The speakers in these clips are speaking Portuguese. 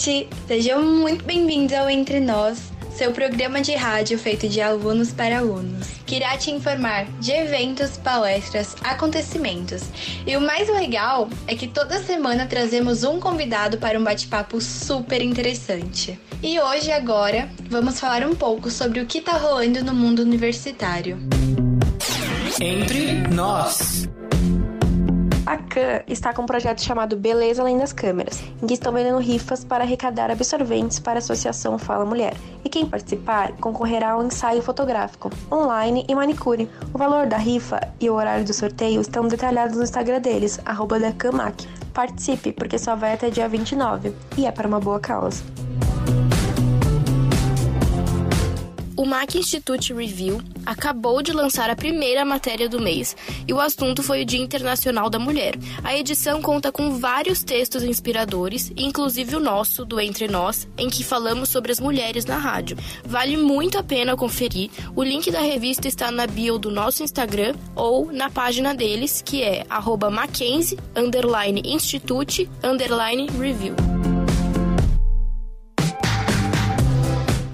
Gente! Sejam muito bem-vindos ao Entre Nós, seu programa de rádio feito de alunos para alunos, que irá te informar de eventos, palestras, acontecimentos. E o mais legal é que toda semana trazemos um convidado para um bate-papo super interessante. E hoje, agora, vamos falar um pouco sobre o que está rolando no mundo universitário. Entre nós. A CAN está com um projeto chamado Beleza Além das Câmeras, em que estão vendendo rifas para arrecadar absorventes para a Associação Fala Mulher. E quem participar concorrerá ao ensaio fotográfico, online e manicure. O valor da rifa e o horário do sorteio estão detalhados no Instagram deles, arroba da. Participe, porque só vai até dia 29, e é para uma boa causa. O Mac Institute Review acabou de lançar a primeira matéria do mês e o assunto foi o Dia Internacional da Mulher. A edição conta com vários textos inspiradores, inclusive o nosso, do Entre Nós, em que falamos sobre as mulheres na rádio. Vale muito a pena conferir. O link da revista está na bio do nosso Instagram ou na página deles, que é Mackenzie, Institute, Review.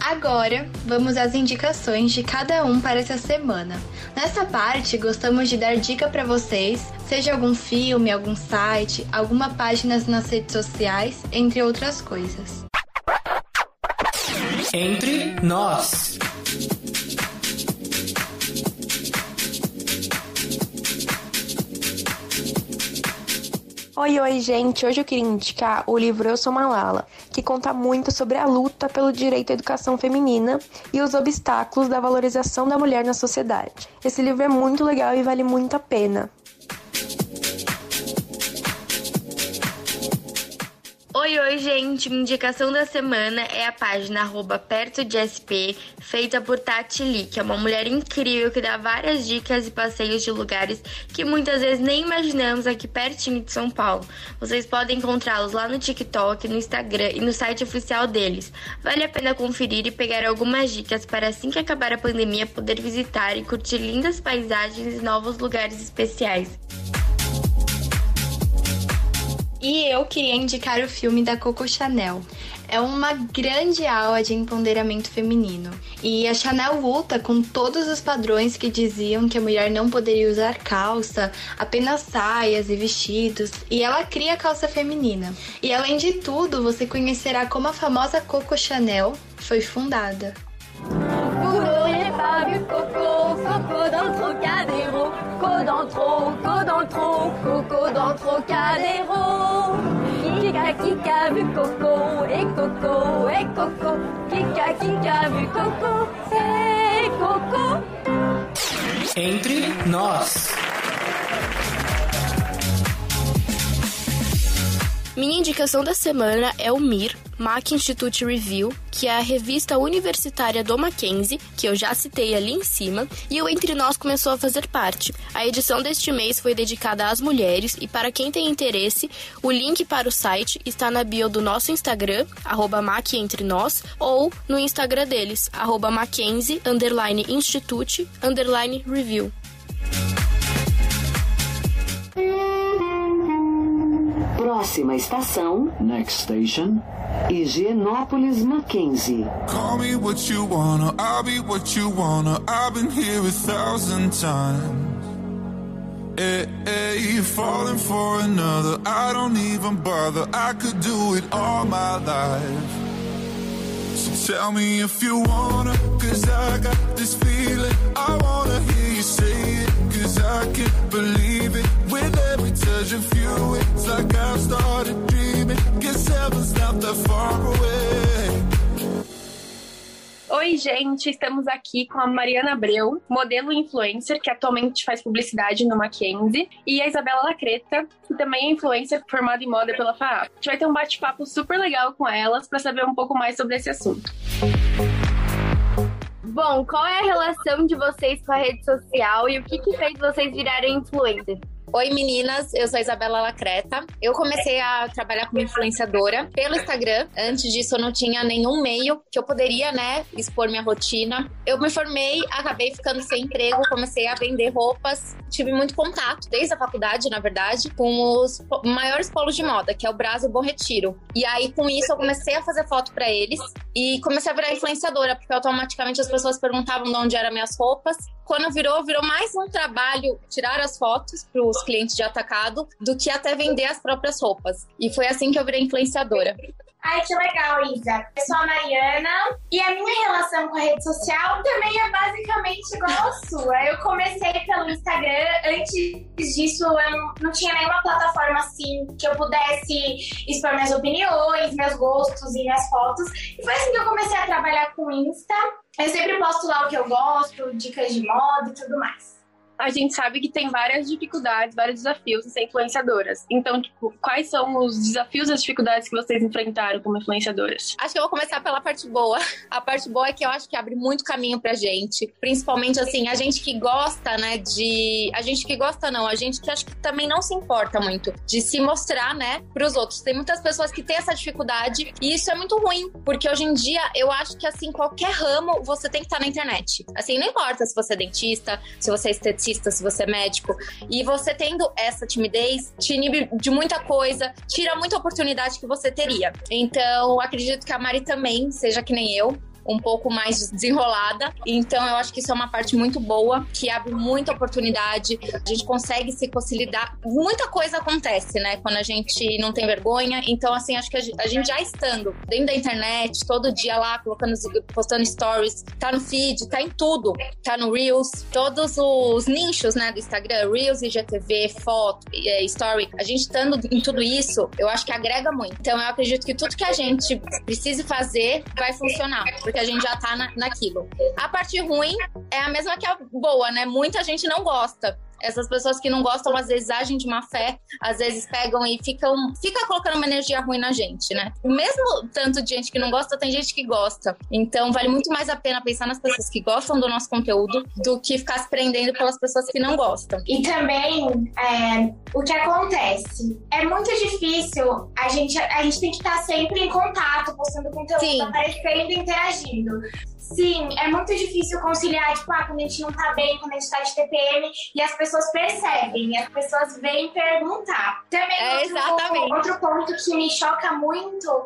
Agora, vamos às indicações de cada um para essa semana. Nessa parte, gostamos de dar dica para vocês, seja algum filme, algum site, alguma página nas redes sociais, entre outras coisas. Entre nós. Oi, oi, gente! Hoje eu queria indicar o livro Eu Sou Malala, que conta muito sobre a luta pelo direito à educação feminina e os obstáculos da valorização da mulher na sociedade. Esse livro é muito legal e vale muito a pena. Oi, oi, gente! Minha indicação da semana é a página arroba perto de SP, feita por Tati Lee, que é uma mulher incrível que dá várias dicas e passeios de lugares que muitas vezes nem imaginamos aqui pertinho de São Paulo. Vocês podem encontrá-los lá no TikTok, no Instagram e no site oficial deles. Vale a pena conferir e pegar algumas dicas para assim que acabar a pandemia poder visitar e curtir lindas paisagens e novos lugares especiais. E eu queria indicar o filme da Coco Chanel. É uma grande aula de empoderamento feminino. E a Chanel luta com todos os padrões que diziam que a mulher não poderia usar calça, apenas saias e vestidos. E ela cria a calça feminina. E além de tudo, você conhecerá como a famosa Coco Chanel foi fundada. Le Coco dans le tro, Coco dans le Trocadéro. Kika, Kika vu Coco, et Coco, et Coco, Kika, Kika vu Coco, c'est Coco. Entre nós. Minha indicação da semana é o MIR, Mac Institute Review, que é a revista universitária do Mackenzie, que eu já citei ali em cima, e o Entre Nós começou a fazer parte. A edição deste mês foi dedicada às mulheres e para quem tem interesse, o link para o site está na bio do nosso Instagram, arroba Entre Nós, ou no Instagram deles, arroba Mackenzie, underline Institute, underline Review. Próxima estação, Next station, Higienópolis Mackenzie. Call me what you wanna, I'll be what you wanna. I've been here a thousand times. Eh, eh, hey, hey, falling for another, I don't even bother. I could do it all my life. So tell me if you wanna, cause I got this feeling. I wanna hear you say it, cause I can't believe it. With you, it's like I've started dreaming. Guess heaven's not that far away. Oi, gente, estamos aqui com a Mariana Abreu, modelo influencer, que atualmente faz publicidade no Mackenzie, e a Isabela Lacreta, que também é influencer formada em moda pela FAAP. A gente vai ter um bate-papo super legal com elas para saber um pouco mais sobre esse assunto. Bom, qual é a relação de vocês com a rede social e o que, que fez vocês virarem influencer? Oi meninas, eu sou a Isabela Lacreta. Eu comecei a trabalhar como influenciadora pelo Instagram. Antes disso eu não tinha nenhum meio que eu poderia, né, expor minha rotina. Eu me formei, acabei ficando sem emprego, comecei a vender roupas. Tive muito contato, desde a faculdade, na verdade, com os maiores polos de moda, que é o Brasil Bom Retiro. E aí com isso eu comecei a fazer foto pra eles e comecei a virar influenciadora, porque automaticamente as pessoas perguntavam de onde eram minhas roupas. Quando virou, virou mais um trabalho tirar as fotos para os clientes de atacado do que até vender as próprias roupas. E foi assim que eu virei influenciadora. Ai, que legal, Isa. Eu sou a Mariana e a minha relação com a rede social também é basicamente igual à sua. Eu comecei pelo Instagram. Antes disso, eu não, tinha nenhuma plataforma assim que eu pudesse expor minhas opiniões, meus gostos e minhas fotos. E foi assim que eu comecei a trabalhar com o Insta. Eu sempre posto lá o que eu gosto, dicas de moda e tudo mais. A gente sabe que tem várias dificuldades, vários desafios em ser influenciadoras. Então, tipo, quais são os desafios e as dificuldades que vocês enfrentaram como influenciadoras? Acho que eu vou começar pela parte boa. A parte boa é que eu acho que abre muito caminho pra gente. Principalmente, assim, a gente que gosta, né, de... A gente que gosta não, a gente que acho que também não se importa muito de se mostrar, né, pros outros. Tem muitas pessoas que têm essa dificuldade e isso é muito ruim. Porque hoje em dia, eu acho que, assim, qualquer ramo você tem que estar na internet. Assim, não importa se você é dentista, se você é esteticista, se você é médico. E você tendo essa timidez, te inibe de muita coisa, tira muita oportunidade que você teria. Então, acredito que a Mari também seja que nem eu. Um pouco mais desenrolada. Então, eu acho que isso é uma parte muito boa, que abre muita oportunidade. A gente consegue se consolidar. Muita coisa acontece, né? Quando a gente não tem vergonha. Então, assim, acho que a gente- a gente já estando dentro da internet, todo dia lá, colocando, postando stories, tá no feed, tá em tudo. Tá no Reels, todos os nichos, né, do Instagram, Reels, IGTV, foto, eh, story. A gente estando em tudo isso, eu acho que agrega muito. Então, eu acredito que tudo que a gente precise fazer vai funcionar, porque a gente já tá na, naquilo. A parte ruim é a mesma que a boa, né? Muita gente não gosta. Essas pessoas que não gostam, às vezes agem de má fé, às vezes pegam e ficam. Fica colocando uma energia ruim na gente, né? Mesmo tanto de gente que não gosta, tem gente que gosta. Então vale muito mais a pena pensar nas pessoas que gostam do nosso conteúdo do que ficar se prendendo pelas pessoas que não gostam. E também, é, o que acontece? É muito difícil, a gente, a gente tem que estar sempre em contato, postando conteúdo, Sim. aparecendo, interagindo. Sim, é muito difícil conciliar, tipo, ah, quando a gente não tá bem, quando a gente tá de TPM, e as pessoas percebem, e as pessoas vêm perguntar. Também É, outro, exatamente. outro ponto que me choca muito,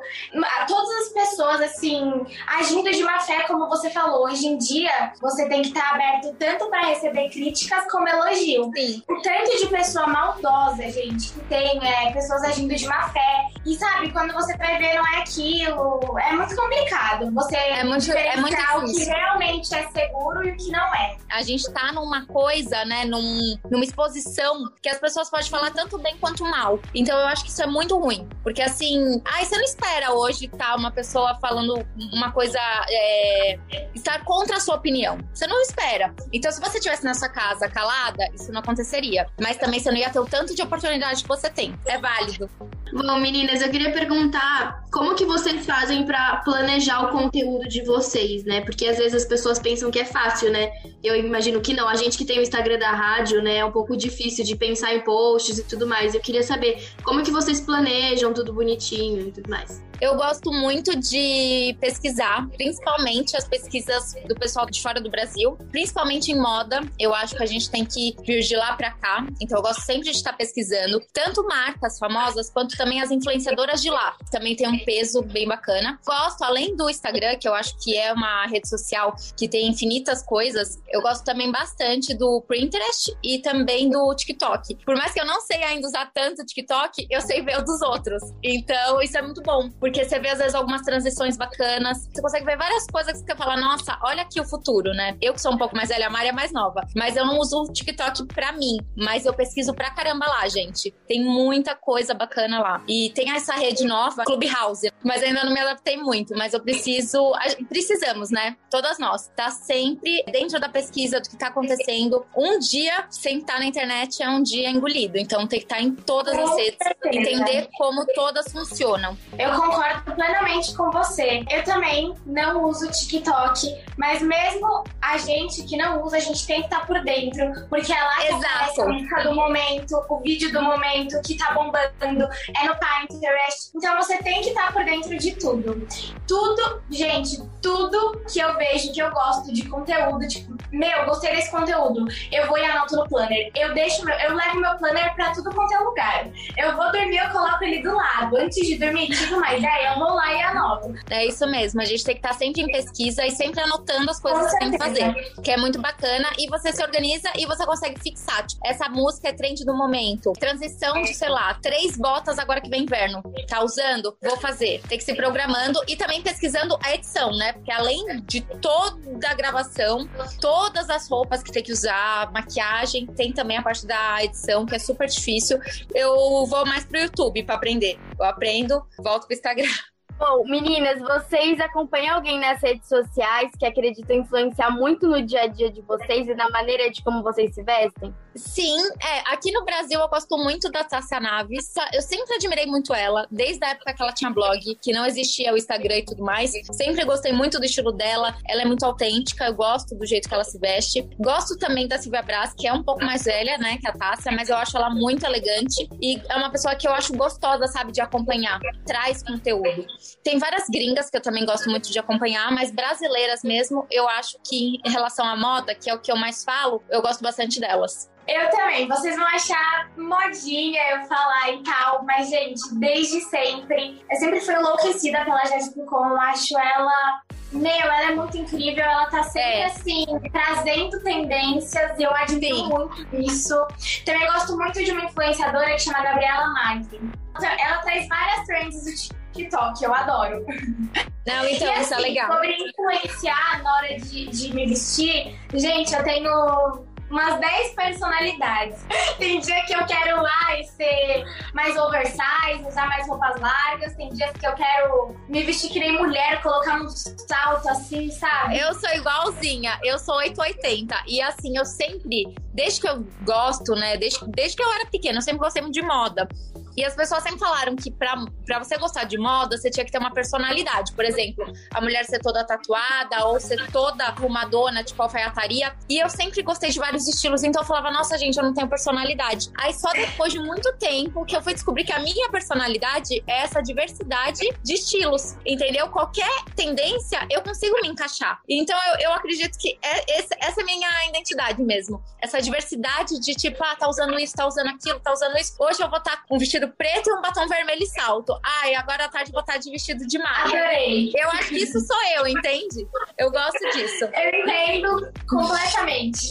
todas as pessoas, assim, agindo de má fé, como você falou, hoje em dia, você tem que estar aberto tanto para receber críticas como elogio. Sim. O tanto de pessoa maldosa, gente, que tem é, pessoas agindo de má fé. E sabe, quando você vai ver, não é aquilo. É muito complicado. Você É muito- é muito o que realmente é seguro e o que não é. a gente tá numa coisa, né, num, numa exposição que as pessoas podem falar tanto bem quanto mal. Então eu acho que isso é muito ruim. Porque assim, ai, você não espera hoje tá uma pessoa falando uma coisa, é, estar contra a sua opinião. Você não espera. Então se você estivesse na sua casa calada, isso não aconteceria. Mas também você não ia ter o tanto de oportunidade que você tem. É válido. Bom, meninas, eu queria perguntar como que vocês fazem pra planejar o conteúdo de vocês, né? Porque às vezes as pessoas pensam que é fácil, né? Eu imagino que não. A gente que tem o Instagram da rádio, né? É um pouco difícil de pensar em posts e tudo mais. Eu queria saber como que vocês planejam tudo bonitinho e tudo mais. Eu gosto muito de pesquisar, principalmente as pesquisas do pessoal de fora do Brasil, principalmente em moda. Eu acho que a gente tem que vir de lá para cá. Então eu gosto sempre de estar pesquisando, tanto marcas famosas quanto também as influenciadoras de lá. Também tem um peso bem bacana. Gosto, além do Instagram, que eu acho que é uma rede social que tem infinitas coisas, eu gosto também bastante do Pinterest e também do TikTok. Por mais que eu não sei ainda usar tanto o TikTok, eu sei ver o dos outros. Então isso é muito bom, porque você vê às vezes algumas transições bacanas, você consegue ver várias coisas que você fala, nossa, olha aqui o futuro, né? Eu que sou um pouco mais velha, a Mari é mais nova, mas eu não uso o TikTok pra mim, mas eu pesquiso pra caramba lá, gente. Tem muita coisa bacana lá. E tem essa rede nova, Clubhouse, mas ainda não me adaptei muito, mas eu preciso, precisamos, né? Todas nós, tá sempre dentro da pesquisa do que tá acontecendo. Um dia sem estar na internet é um dia engolido, então tem que estar em todas as redes, entender como todas funcionam. Eu concordo plenamente com você. Eu também não uso TikTok, mas mesmo a gente que não usa, a gente tem que estar por dentro, porque é lá que Exato. a música do momento, o vídeo do momento que tá bombando, é no Pinterest. Então você tem que estar por dentro de tudo. Tudo, gente, tudo que eu vejo que eu gosto de conteúdo, tipo, meu, gostei desse conteúdo, eu vou e anoto no planner. Eu deixo meu, eu levo meu planner pra tudo quanto é lugar. Eu vou dormir, eu coloco ele do lado. Antes de dormir, tive uma ideia, eu vou lá e anoto. É isso mesmo, a gente tem que estar sempre em pesquisa e sempre anotando as coisas que tem que fazer, que é muito bacana e você se organiza e você consegue fixar. Tipo, essa música é trend do momento, transição de, sei lá, três botas agora que vem inverno. Tá usando? Vou fazer. Tem que se programando e também pesquisando a edição, né? Porque além de toda a gravação, todas as roupas que tem que usar, maquiagem, tem também a parte da edição que é super difícil. Eu vou mais pro YouTube pra aprender. Eu aprendo, volto pro Instagram. Bom, meninas, vocês acompanham alguém nas redes sociais que acreditam influenciar muito no dia a dia de vocês e na maneira de como vocês se vestem? Sim, é, aqui no Brasil eu gosto muito da Tássia Naves. Eu sempre admirei muito ela, desde a época que ela tinha blog, que não existia o Instagram e tudo mais. Sempre gostei muito do estilo dela. Ela é muito autêntica, eu gosto do jeito que ela se veste. Gosto também da Silvia Brás, que é um pouco mais velha, né, que a Tássia, mas eu acho ela muito elegante e é uma pessoa que eu acho gostosa, sabe, de acompanhar. Traz conteúdo. Tem várias gringas que eu também gosto muito de acompanhar, mas brasileiras mesmo, eu acho que em relação à moda, que é o que eu mais falo, eu gosto bastante delas. Eu também. Vocês vão achar modinha eu falar e tal, mas, gente, desde sempre. Eu sempre fui enlouquecida pela Jade Picon. Acho ela. Meu, ela é muito incrível. Ela tá sempre, É. assim, trazendo tendências. E eu admiro Sim. muito isso. Também gosto muito de uma influenciadora que chama Gabriela Magri. Ela traz várias trends do TikTok. Eu adoro. Não, então, e, isso é assim, legal. Sobre influenciar na hora de, de me vestir, gente, eu tenho umas 10 personalidades. Tem dia que eu quero ai, ser mais oversize, usar mais roupas largas. Tem dias que eu quero me vestir que nem mulher, colocar um salto assim, sabe? Eu sou igualzinha, eu sou 880. E assim, eu sempre, desde que eu gosto, né? Desde, desde que eu era pequena, eu sempre gostei muito de moda. E as pessoas sempre falaram que pra você gostar de moda, você tinha que ter uma personalidade. Por exemplo, a mulher ser toda tatuada ou ser toda arrumadona, tipo alfaiataria. E eu sempre gostei de vários estilos, então eu falava, nossa, gente, eu não tenho personalidade. Aí só depois de muito tempo que eu fui descobrir que a minha personalidade é essa diversidade de estilos, entendeu? Qualquer tendência, eu consigo me encaixar. Então eu, eu acredito que é, esse- essa é minha identidade mesmo. Essa diversidade de tipo, ah, tá usando isso, tá usando aquilo, tá usando isso. Hoje eu vou estar com um vestido preto e um batom vermelho e salto. Ai, agora eu vou estar de vestido de malha. Adorei. Eu acho que isso sou eu, entende? Eu gosto disso. Eu entendo completamente.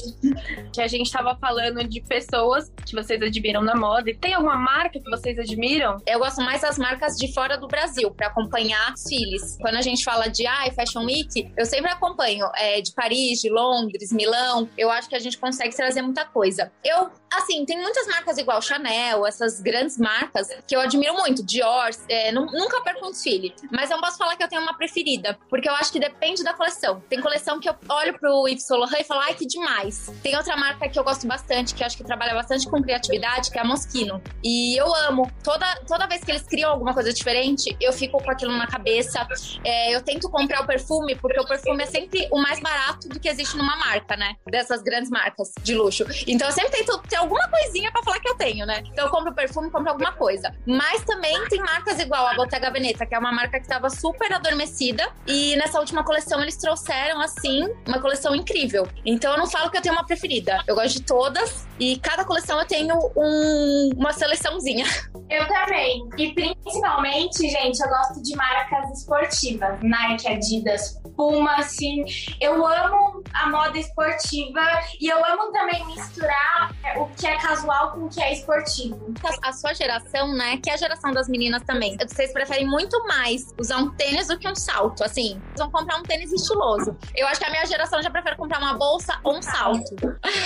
que a gente tava falando de pessoas que vocês admiram na moda. E tem alguma marca que vocês admiram? Eu gosto mais das marcas de fora do Brasil, pra acompanhar desfiles. Quando a gente fala de ai, Fashion Week, eu sempre acompanho é, de Paris, de Londres, Milão. Eu acho que a gente consegue trazer muita coisa. Eu assim, tem muitas marcas igual Chanel, essas grandes marcas que eu admiro muito. Dior, é, nu- nunca perco um desfile. Mas eu não posso falar que eu tenho uma preferida, porque eu acho que depende da coleção. Tem coleção que eu olho pro Yves Saint Laurent e falo, ai, que demais. Tem outra marca que eu gosto bastante, que eu acho que trabalha bastante com criatividade, que é a Moschino. E eu amo. Toda, toda vez que eles criam alguma coisa diferente, eu fico com aquilo na cabeça. É, eu tento comprar o perfume, porque o perfume é sempre o mais barato do que existe numa marca, né? Dessas grandes marcas de luxo. Então eu sempre tento ter alguma coisinha pra falar que eu tenho, né? Então eu compro perfume, compro alguma coisa. Mas também tem marcas igual a Bottega Veneta, que é uma marca que tava super adormecida. E nessa última coleção eles trouxeram, assim, uma coleção incrível. Então eu não falo que eu tenho uma preferida. Eu gosto de todas. E cada coleção eu tenho um- uma seleçãozinha. Eu também. E principalmente, gente, eu gosto de marcas esportivas. Nike, Adidas, Puma, assim. Eu amo a moda esportiva e eu amo também misturar o que é casual com o que é esportivo. A sua geração, né? Que é a geração das meninas também. Vocês preferem muito mais usar um tênis do que um salto. Assim, vocês vão comprar um tênis estiloso. Eu acho que a minha geração já prefere comprar uma bolsa ou um salto.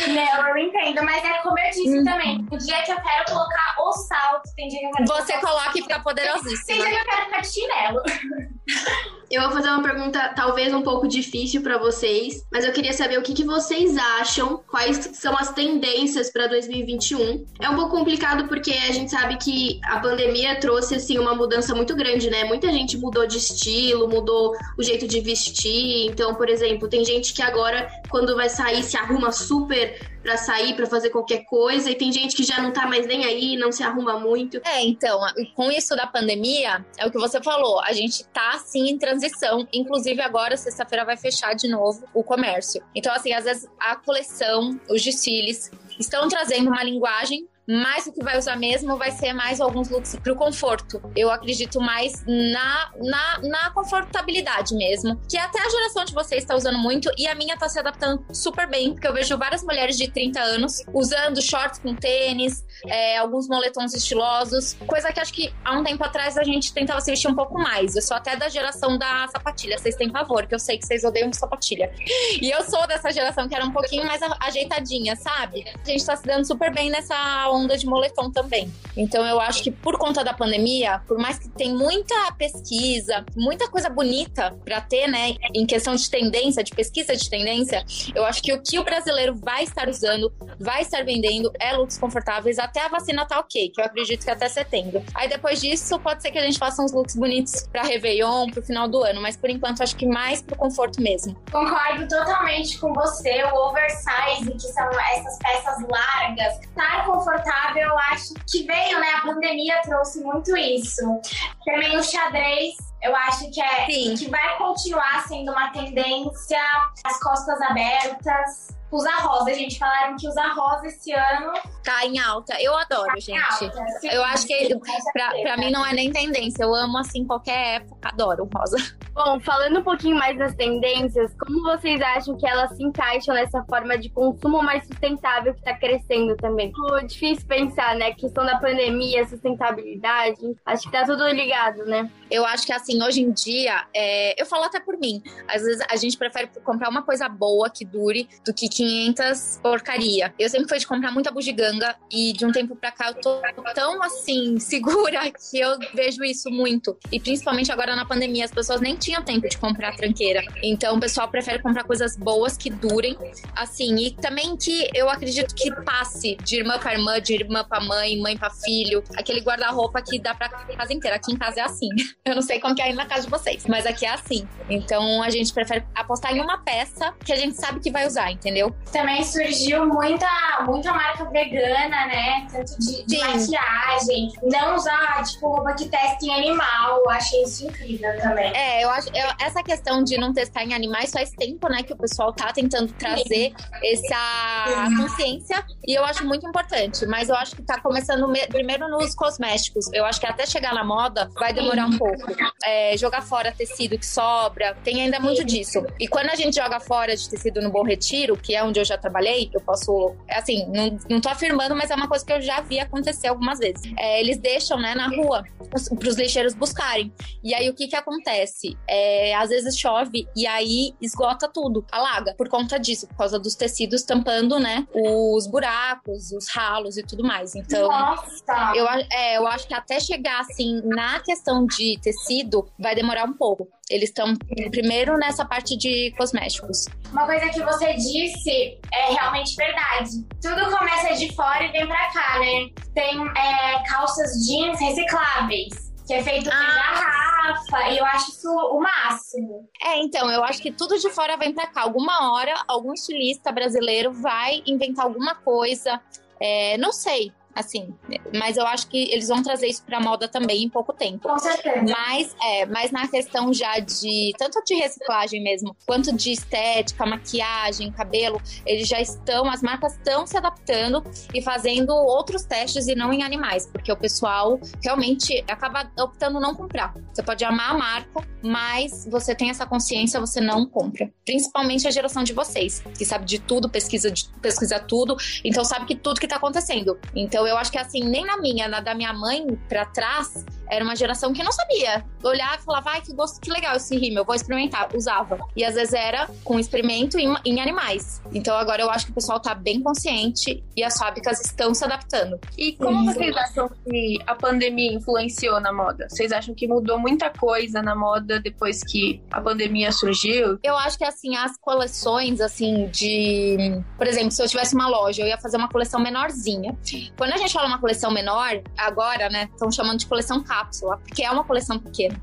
Não, eu entendo, mas é como eu disse também. O dia que eu quero colocar o salto, tem dia que eu quero Você coloca e fica Tem poderosíssima. dia que eu quero ficar de chinelo. Eu vou fazer uma pergunta talvez um pouco difícil pra vocês, mas eu queria saber o que, que vocês acham, quais são as tendências pra 2021. É um pouco complicado porque a gente sabe que a pandemia trouxe assim uma mudança muito grande, né? Muita gente mudou de estilo, mudou o jeito de vestir. Então, por exemplo, tem gente que agora quando vai sair se arruma super pra sair, pra fazer qualquer coisa, e tem gente que já não tá mais nem aí, não se arruma muito. É, então, com isso da pandemia, é o que você falou, a gente tá assim em transição. Inclusive, agora, sexta-feira, vai fechar de novo o comércio. Então, assim, às vezes a coleção, os desfiles, estão trazendo uma linguagem. Mas o que vai usar mesmo vai ser mais alguns looks pro conforto. Eu acredito mais na, na, na confortabilidade mesmo. Que até a geração de vocês está usando muito e a minha tá se adaptando super bem. Porque eu vejo várias mulheres de 30 anos usando shorts com tênis, é, alguns moletons estilosos. Coisa que acho que há um tempo atrás a gente tentava se vestir um pouco mais. Eu sou até da geração da sapatilha. Vocês têm favor, que eu sei que vocês odeiam sapatilha. E eu sou dessa geração que era um pouquinho mais ajeitadinha, sabe? A gente tá se dando super bem nessa onda de moletom também. Então eu acho que por conta da pandemia, por mais que tem muita pesquisa, muita coisa bonita pra ter, né, em questão de tendência, de pesquisa de tendência, eu acho que o que o brasileiro vai estar usando, vai estar vendendo é looks confortáveis até a vacina tá ok, que eu acredito que até setembro. Aí depois disso, pode ser que a gente faça uns looks bonitos pra Réveillon, pro final do ano, mas por enquanto acho que mais pro conforto mesmo. Concordo totalmente com você. O oversize, que são essas peças largas, estar confortável, eu acho que veio, né? A pandemia trouxe muito isso. Também o xadrez, eu acho que é que vai continuar sendo uma tendência. As costas abertas. Usar rosa, gente. Falaram que usar rosa esse ano Tá em alta. Eu adoro, Tá gente. alta, sim, eu acho que sim, pra, pra mim não é nem tendência. Eu amo assim qualquer época. Adoro rosa. Bom, falando um pouquinho mais das tendências, como vocês acham que elas se encaixam nessa forma de consumo mais sustentável que está crescendo também? Tipo, difícil pensar, né? Questão da pandemia, sustentabilidade, acho que tá tudo ligado, né? Eu acho que assim, hoje em dia, é, eu falo até por mim. Às vezes a gente prefere comprar uma coisa boa que dure do que 500 porcaria. Eu sempre fui de comprar muita bugiganga e de um tempo pra cá eu tô tão assim, segura que eu vejo isso muito. E principalmente agora na pandemia, as pessoas nem tinham tempo de comprar tranqueira. Então o pessoal prefere comprar coisas boas que durem. Assim, e também que eu acredito que passe de irmã pra irmã, de irmã pra mãe, mãe pra filho. Aquele guarda-roupa que dá pra casa inteira. Aqui em casa é assim. Eu não sei como que é aí na casa de vocês, mas aqui é assim. Então a gente prefere apostar em uma peça que a gente sabe que vai usar, entendeu? Também surgiu muita, muita marca vegana, né? Tanto de, de maquiagem. Não usar, tipo, roupa que testa em animal. Eu achei isso incrível também. É, eu acho eu- essa questão de não testar em animais faz tempo, né, que o pessoal tá tentando trazer essa consciência e eu acho muito importante. Mas eu acho que tá começando me- primeiro nos cosméticos. Eu acho que até chegar na moda vai demorar um pouco. É, jogar fora tecido que sobra, tem ainda muito disso. E quando a gente joga fora de tecido no Bom Retiro, que é né, onde eu já trabalhei, eu posso, assim, não, não tô afirmando, mas é uma coisa que eu já vi acontecer algumas vezes. É, eles deixam, né, na rua para os lixeiros buscarem. E aí o que que acontece? É, às vezes chove e aí esgota tudo, alaga, por conta disso, por causa dos tecidos tampando, né, os buracos, os ralos e tudo mais. Então, Nossa! eu, é, eu acho que até chegar assim na questão de tecido vai demorar um pouco. Eles estão primeiro nessa parte de cosméticos. Uma coisa que você disse é realmente verdade. Tudo começa de fora e vem pra cá, né? Tem é, calças jeans recicláveis, que é feito de garrafa, e eu acho isso o máximo. É, então, eu acho que tudo de fora vem pra cá. Alguma hora, algum estilista brasileiro vai inventar alguma coisa. É, não sei, assim, mas eu acho que eles vão trazer isso pra moda também em pouco tempo. Com certeza. Mas, é, mas na questão já de tanto de reciclagem mesmo, quanto de estética, maquiagem, cabelo, eles já estão, as marcas estão se adaptando e fazendo outros testes e não em animais, porque o pessoal realmente acaba optando não comprar. Você pode amar a marca, mas você tem essa consciência, você não compra. Principalmente a geração de vocês, que sabe de tudo, pesquisa, de, pesquisa tudo, então sabe que tudo que tá acontecendo. Então eu acho que assim, nem na minha, na da minha mãe pra trás, era uma geração que não sabia. Olhava e falava, ai, que gosto, que legal esse rímel, eu vou experimentar. Usava. E às vezes era com experimento em, em animais. Então agora eu acho que o pessoal tá bem consciente e as fábricas estão se adaptando. E como vocês acham que a pandemia influenciou na moda? Vocês acham que mudou muita coisa na moda depois que a pandemia surgiu? Eu acho que assim, as coleções assim de, por exemplo, se eu tivesse uma loja, eu ia fazer uma coleção menorzinha. Quando a gente fala uma coleção menor, agora, né, estão chamando de coleção cápsula, porque é uma coleção pequena.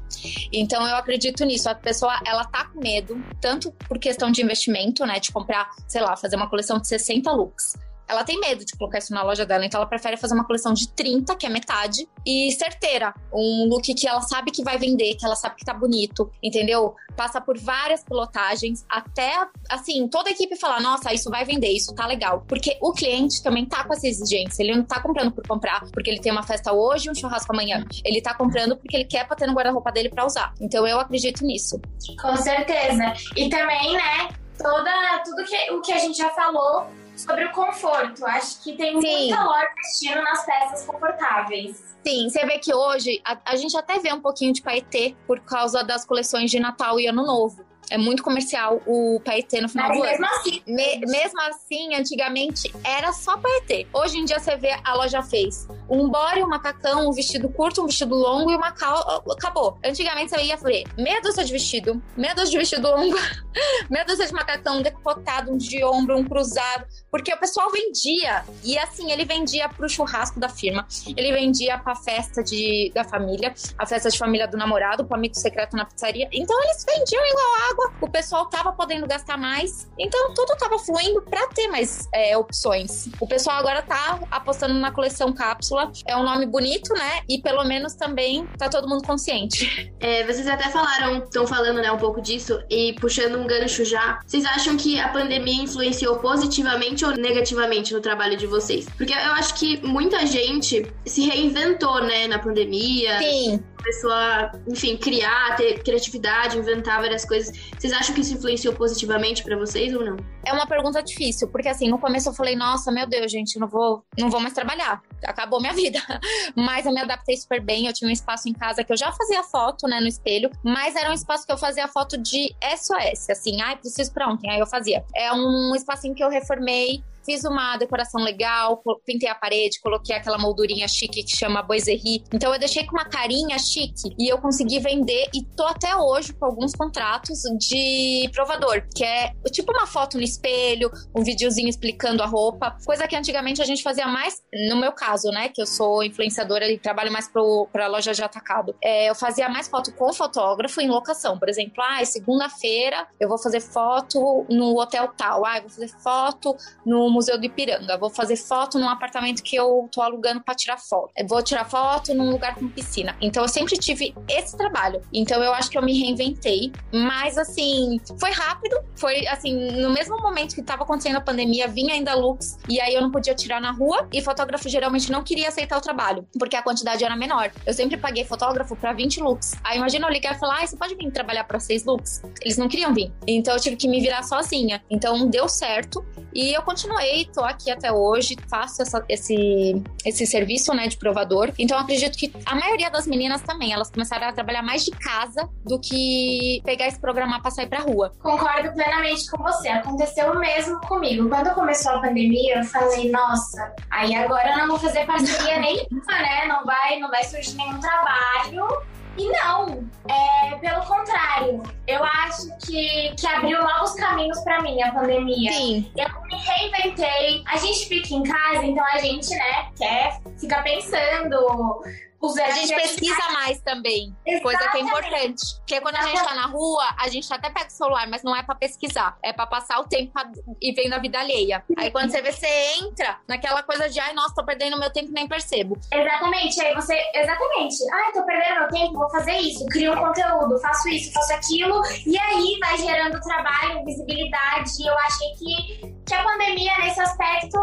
Então eu acredito nisso. A pessoa, ela tá com medo, tanto por questão de investimento, né, de comprar, sei lá, fazer uma coleção de 60 looks. Ela tem medo de colocar isso na loja dela, então ela prefere fazer uma coleção de 30, que é metade, e certeira. Um look que ela sabe que vai vender, que ela sabe que tá bonito, entendeu? Passa por várias pilotagens, até, assim, toda a equipe falar, nossa, isso vai vender, isso tá legal. Porque o cliente também tá com essa exigência, ele não tá comprando por comprar, porque ele tem uma festa hoje e um churrasco amanhã. Ele tá comprando porque ele quer pra ter no guarda-roupa dele pra usar. Então eu acredito nisso. Com certeza. E também, né, toda, tudo que, o que a gente já falou sobre o conforto. Acho que tem muita loja investindo nas peças confortáveis. Sim, você vê que hoje a, a gente até vê um pouquinho de paetê por causa das coleções de Natal e Ano Novo. É muito comercial o paetê no final Mas do mesmo ano. assim- Me- mesmo assim, antigamente era só paetê. Hoje em dia você vê a loja fez um body, um macacão, um vestido curto, um vestido longo e uma cal... Acabou. Antigamente você ia ver meia dúzia de vestido, meia dúzia de vestido longo, meia dúzia de macacão, um decotado, um de ombro, um cruzado. Porque o pessoal vendia. E assim, ele vendia pro churrasco da firma. Ele vendia pra festa de, da família, a festa de família do namorado, pro amigo secreto na pizzaria. Então eles vendiam igual água. O pessoal tava podendo gastar mais. Então tudo tava fluindo pra ter mais é, opções. O pessoal agora tá apostando na coleção cápsula. É um nome bonito, né? E pelo menos também tá todo mundo consciente. É, vocês até falaram, estão falando né, um pouco disso, e puxando um gancho já. Vocês acham que a pandemia influenciou positivamente ou negativamente no trabalho de vocês? Porque eu acho que muita gente se reinventou, né, na pandemia. Sim. Começou a, enfim, criar, ter criatividade, inventar várias coisas. Vocês acham que isso influenciou positivamente pra vocês ou não? É uma pergunta difícil, porque assim, no começo eu falei, nossa, meu Deus, gente, não vou, não vou mais trabalhar. Acabou minha vida. Mas eu me adaptei super bem. Eu tinha um espaço em casa que eu já fazia foto, né, no espelho, mas era um espaço que eu fazia foto de SOS, assim, ai, preciso pra ontem. Aí eu fazia. É um espacinho que eu reformei. Fiz uma decoração legal, pintei a parede, coloquei aquela moldurinha chique que chama boiserie. Então eu deixei com uma carinha chique e eu consegui vender e tô até hoje com alguns contratos de provador, que é tipo uma foto no espelho, um videozinho explicando a roupa, coisa que antigamente a gente fazia mais, no meu caso, né, que eu sou influenciadora e trabalho mais pro, pra loja de atacado. É, eu fazia mais foto com fotógrafo em locação, por exemplo, ah, segunda-feira eu vou fazer foto no hotel tal, ah, eu vou fazer foto no Museu do Ipiranga, vou fazer foto num apartamento que eu tô alugando pra tirar foto, eu vou tirar foto num lugar com piscina. Então eu sempre tive esse trabalho. Então eu acho que eu me reinventei, mas assim, foi rápido, foi assim, no mesmo momento que tava acontecendo a pandemia, vinha ainda looks e aí eu não podia tirar na rua e fotógrafo geralmente não queria aceitar o trabalho, porque a quantidade era menor. Eu sempre paguei fotógrafo pra 20 looks. Aí imagina eu ligar e falar: "Ah, você pode vir trabalhar pra 6 looks?". Eles não queriam vir. Então eu tive que me virar sozinha. Então deu certo. E eu continuei, tô aqui até hoje, faço essa, esse, esse serviço, né, de provador. Então acredito que a maioria das meninas também, elas começaram a trabalhar mais de casa do que pegar e se programar pra sair pra rua. Concordo plenamente com você. Aconteceu o mesmo comigo. Quando começou a pandemia, eu falei, nossa, aí agora eu não vou fazer parceria nenhuma, né? Não vai, não vai surgir nenhum trabalho. E não, é, pelo contrário, eu acho que, que abriu novos caminhos pra mim a pandemia. Sim. Eu me reinventei. A gente fica em casa, então a gente, né, quer, fica pensando. A gente pesquisa mais também, coisa que é Exatamente. importante. Porque quando a gente tá na rua, a gente até pega o celular, mas não é pra pesquisar, é pra passar o tempo e vendo a vida alheia. Aí quando você vê, você entra naquela coisa de, ai, nossa, tô perdendo meu tempo e nem percebo. Exatamente, aí você. Exatamente. Ai, tô perdendo meu tempo, vou fazer isso. Crio um conteúdo, faço isso, faço aquilo. E aí vai gerando trabalho, visibilidade. Eu achei que, que a pandemia, nesse aspecto,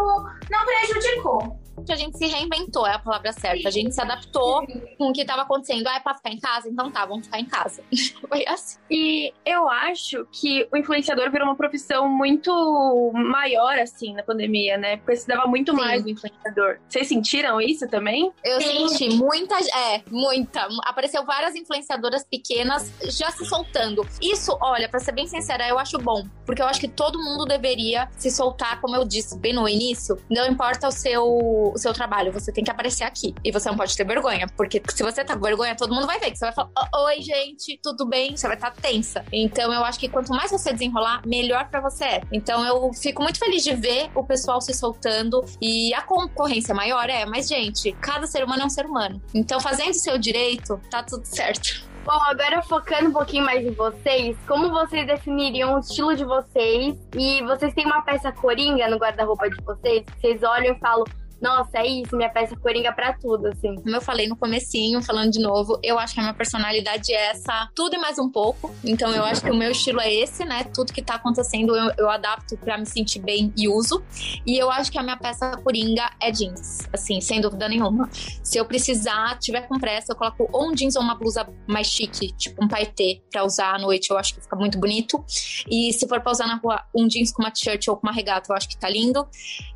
não prejudicou. A gente se reinventou, é a palavra certa. A gente se adaptou com o que tava acontecendo. Ah, é pra ficar em casa? Então tá, vamos ficar em casa. Foi assim. E eu acho que o influenciador virou uma profissão muito maior, assim, na pandemia, né? Porque se dava muito mais do influenciador. Vocês sentiram isso também? Eu senti muita, é, muita. Apareceu várias influenciadoras pequenas já se soltando. Isso, olha, pra ser bem sincera, eu acho bom. Porque eu acho que todo mundo deveria se soltar, como eu disse bem no início. Não importa o seu, o seu trabalho, você tem que aparecer aqui. E você não pode ter vergonha. Porque se você tá com vergonha, todo mundo vai ver. Que você vai falar, "Oh, oi, gente, tudo bem? Você vai estar tensa. Então eu acho que quanto mais você desenrolar, melhor pra você é. Então eu fico muito feliz de ver o pessoal se soltando. E a concorrência maior é, mas, gente, cada ser humano é um ser humano. Então, fazendo o seu direito, tá tudo certo. Bom, agora focando um pouquinho mais em vocês, como vocês definiriam o estilo de vocês? E vocês têm uma peça coringa no guarda-roupa de vocês? Vocês olham e falam, nossa, é isso, minha peça coringa pra tudo, assim. Como eu falei no comecinho, falando de novo, eu acho que a minha personalidade é essa, tudo e mais um pouco. Então eu acho que o meu estilo é esse, né? Tudo que tá acontecendo eu, eu adapto pra me sentir bem e uso. E eu acho que a minha peça coringa é jeans, assim, sem dúvida nenhuma. Se eu precisar, tiver com pressa, eu coloco ou um jeans ou uma blusa mais chique, tipo um paetê, pra usar à noite, eu acho que fica muito bonito. E se for pra usar na rua, um jeans com uma t-shirt ou com uma regata, eu acho que tá lindo.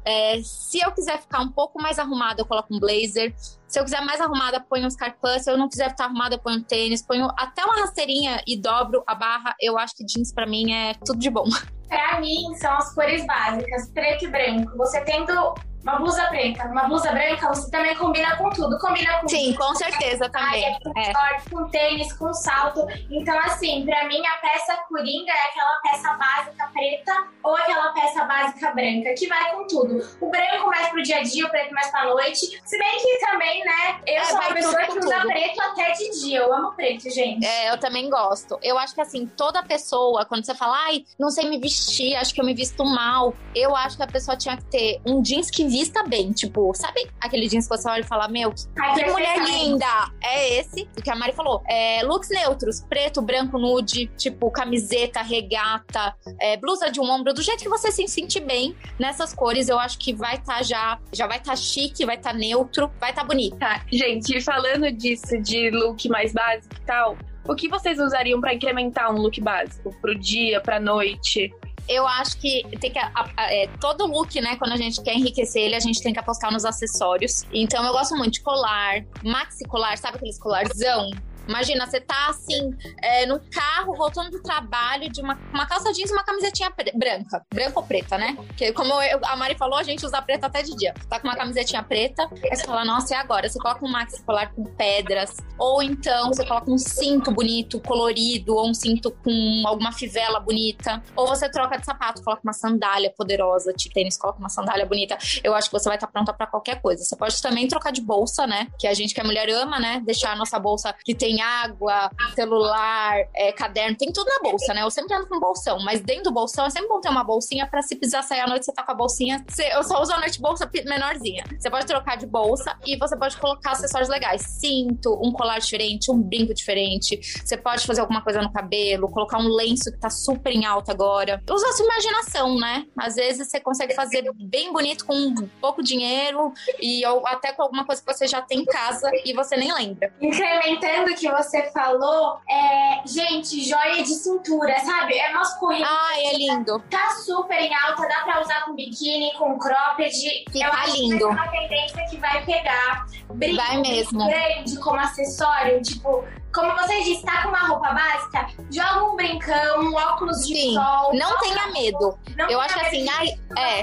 É, se eu quiser ficar um pouco mais arrumada, eu coloco um blazer. Se eu quiser mais arrumada, ponho um scarpan. Se eu não quiser estar arrumada, ponho um tênis. Ponho até uma rasteirinha e dobro a barra. Eu acho que jeans pra mim é tudo de bom. Pra mim, são as cores básicas, preto e branco. Você tendo uma blusa preta, uma blusa branca, você também combina com tudo. Combina com Sim, com certeza também. saia, com É. short, com tênis, com salto. Então, assim, pra mim, a peça coringa é aquela peça básica preta ou aquela peça básica branca, que vai com tudo. O branco mais pro dia a dia, o preto mais pra noite. Se bem que também, né, eu É, sou uma pessoa que usa tudo. preto até de dia. Eu amo preto, gente. É, eu também gosto. Eu acho que assim, toda pessoa, quando você fala, ai, não sei me vestir, acho que eu me visto mal, eu acho que a pessoa tinha que ter um jeans que vista bem. Tipo, sabe aquele jeans que você olha e fala, meu, que, Ai, que mulher perfeitamente. linda! É esse, o que a Mari falou. É, looks neutros, preto, branco, nude, tipo, camiseta, regata, é, blusa de um ombro, do jeito que você se sentir bem nessas cores, eu acho que vai estar já, já vai estar chique, vai estar neutro, vai estar bonito. Tá, gente, falando disso, de look mais básico e tal, o que vocês usariam pra incrementar um look básico? Pro dia, pra noite? Eu acho que tem que. é, todo look, né? Quando a gente quer enriquecer ele, a gente tem que apostar nos acessórios. Então eu gosto muito de colar, maxi colar, sabe aqueles colarzão? Imagina, você tá assim, é, no carro, voltando do trabalho, de uma, uma calça jeans e uma camisetinha branca. Branca ou preta, né? Porque como eu- a Mari falou, a gente usa preta até de dia. Tá com uma camisetinha preta, aí você fala, nossa, e agora? Você coloca um maxi colar com pedras, ou então você coloca um cinto bonito, colorido, ou um cinto com alguma fivela bonita. Ou você troca de sapato, coloca uma sandália poderosa, de tênis, coloca uma sandália bonita. Eu acho que você vai estar pronta pra qualquer coisa. Você pode também trocar de bolsa, né? Que a gente que é mulher ama, né? Deixar a nossa bolsa que tem água, celular, é, caderno, tem tudo na bolsa, né? Eu sempre ando com bolsão, mas dentro do bolsão é sempre bom ter uma bolsinha pra se precisar sair à noite, você tá com a bolsinha. Você- eu só uso à noite bolsa menorzinha. Você pode trocar de bolsa e você pode colocar acessórios legais. Cinto, um colar diferente, um brinco diferente. Você pode fazer alguma coisa no cabelo, colocar um lenço que tá super em alta agora. Usa a sua imaginação, né? Às vezes você consegue fazer bem bonito com pouco dinheiro e ou até com alguma coisa que você já tem em casa e você nem lembra. Incrementando que você falou é, gente, joia de cintura, sabe? É masculino. Ai, é lindo. Tá super em alta, dá pra usar com biquíni, com cropped. Fica Eu acho que lindo. vai ser uma tendência que vai pegar. Brinco Vai mesmo. grande como acessório, tipo, como vocês disse, tá com uma roupa básica, joga um brincão, um óculos de Sim, sol. não tenha medo. Não Eu acho assim, ai, é.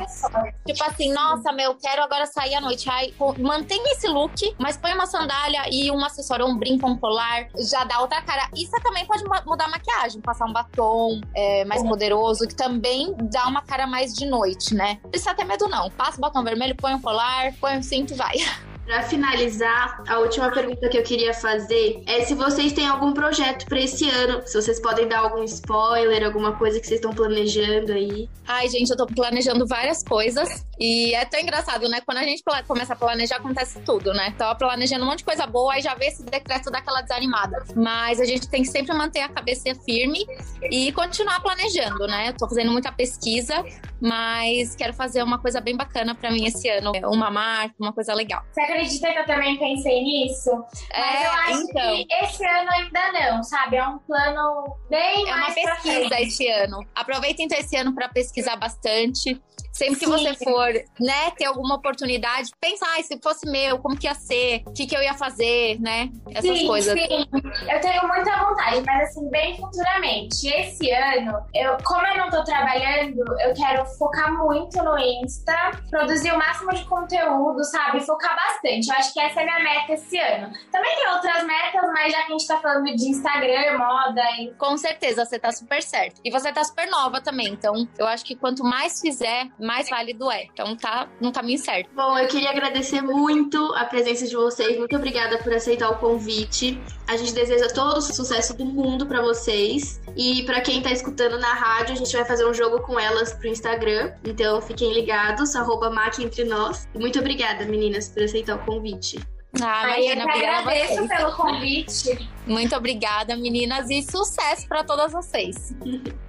Tipo assim, nossa, meu, quero agora sair à noite. Ai, mantenha esse look, mas põe uma sandália e um acessório, um brinco, um colar, já dá outra cara. Você também pode mu- mudar a maquiagem, passar um batom é, mais poderoso, que também dá uma cara mais de noite, né? Não precisa ter medo, não. Passa o batom vermelho, põe um colar, põe um cinto e vai. Pra finalizar, a última pergunta que eu queria fazer é se vocês têm algum projeto pra esse ano, se vocês podem dar algum spoiler, alguma coisa que vocês estão planejando aí. Ai, gente, eu tô planejando várias coisas. E é tão engraçado, né? Quando a gente começa a planejar, acontece tudo, né? Tava planejando um monte de coisa boa, aí já vê esse decreto daquela desanimada. Mas a gente tem que sempre manter a cabeça firme e continuar planejando, né? Eu tô fazendo muita pesquisa, mas quero fazer uma coisa bem bacana pra mim esse ano. Uma marca, uma coisa legal. Você acredita que eu também pensei nisso? Mas É, eu acho então. que esse ano ainda não, sabe? É um plano bem É uma mais pra pesquisa frente. esse ano. Aproveita então esse ano para pesquisar bastante. Sempre que Sim. você for, né, ter alguma oportunidade, pensa, ai, se fosse meu, como que ia ser? O que, que eu ia fazer, né? Essas sim, coisas. Sim, eu tenho muita vontade, mas assim, bem futuramente. Esse ano, eu, como eu não tô trabalhando, eu quero focar muito no Insta, produzir o máximo de conteúdo, sabe? Focar bastante. Eu acho que essa é a minha meta esse ano. Também tem outras metas, mas já que a gente tá falando de Instagram, moda e. Com certeza, você tá super certo. E você tá super nova também. Então, eu acho que quanto mais fizer, mais válido é. Então, tá no caminho certo. Bom, eu queria agradecer muito a presença de vocês. Muito obrigada por aceitar o convite. A gente deseja todo o sucesso do mundo pra vocês. E pra quem tá escutando na rádio, a gente vai fazer um jogo com elas pro Instagram. Então fiquem ligados, arroba Mac entre nós. Muito obrigada, meninas, por aceitar o convite. Ah, eu imagina, a agradeço vocês. pelo convite. Muito obrigada, meninas, e sucesso pra todas vocês.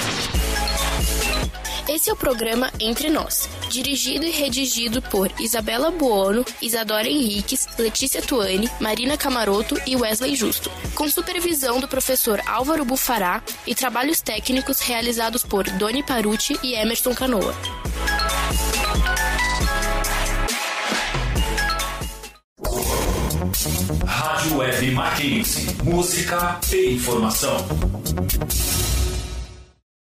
Esse é o programa Entre Nós, dirigido e redigido por Isabela Buono, Isadora Henriques, Letícia Tuani, Marina Camaroto e Wesley Justo, com supervisão do professor Álvaro Bufará e trabalhos técnicos realizados por Doni Paruti e Emerson Canoa. Rádio Web Mackenzie. Música e informação.